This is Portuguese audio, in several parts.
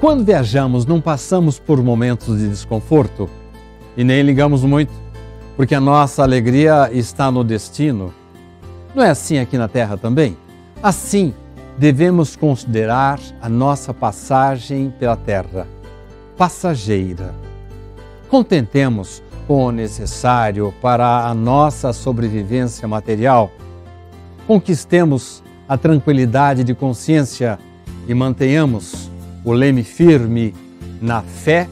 quando viajamos não passamos por momentos de desconforto e nem ligamos muito, porque a nossa alegria está no destino. Não é assim aqui na Terra também? Assim, devemos considerar a nossa passagem pela Terra passageira. Contentemos com o necessário para a nossa sobrevivência material. Conquistemos a tranquilidade de consciência e mantenhamos o leme firme na fé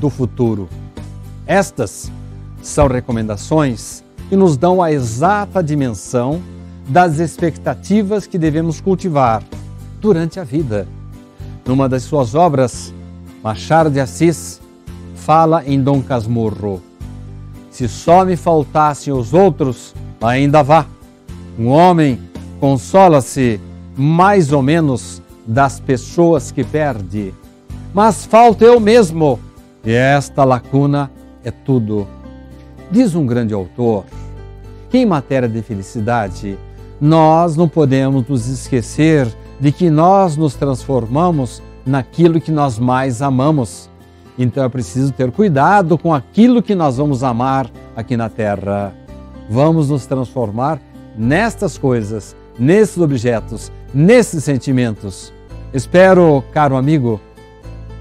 do futuro. Estas são recomendações que nos dão a exata dimensão das expectativas que devemos cultivar durante a vida. Numa das suas obras, Machado de Assis fala em Dom Casmurro: Se só me faltassem os outros, ainda vá. Um homem consola-se mais ou menos das pessoas que perde, mas falta eu mesmo, e esta lacuna é tudo. Diz um grande autor que, em matéria de felicidade, nós não podemos nos esquecer de que nós nos transformamos naquilo que nós mais amamos. Então é preciso ter cuidado com aquilo que nós vamos amar aqui na terra. Vamos nos transformar nestas coisas, nesses objetos, nesses sentimentos. Espero, caro amigo,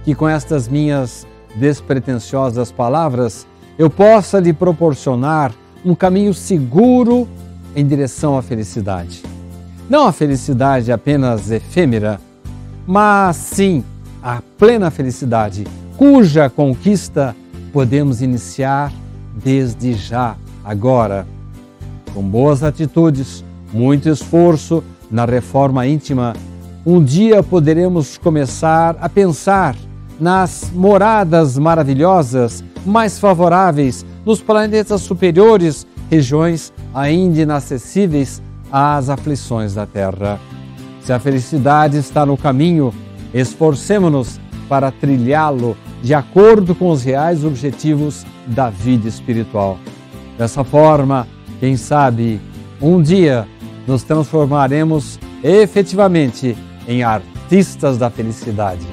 que com estas minhas despretensiosas palavras eu possa lhe proporcionar um caminho seguro em direção à felicidade. Não a felicidade apenas efêmera, mas sim a plena felicidade, cuja conquista podemos iniciar desde já, agora. Com boas atitudes, muito esforço na reforma íntima, um dia poderemos começar a pensar nas moradas maravilhosas, mais favoráveis, nos planetas superiores, regiões ainda inacessíveis às aflições da terra. Se a felicidade está no caminho, esforcemo-nos para trilhá-lo de acordo com os reais objetivos da vida espiritual. Dessa forma, quem sabe, um dia nos transformaremos efetivamente em artistas da felicidade.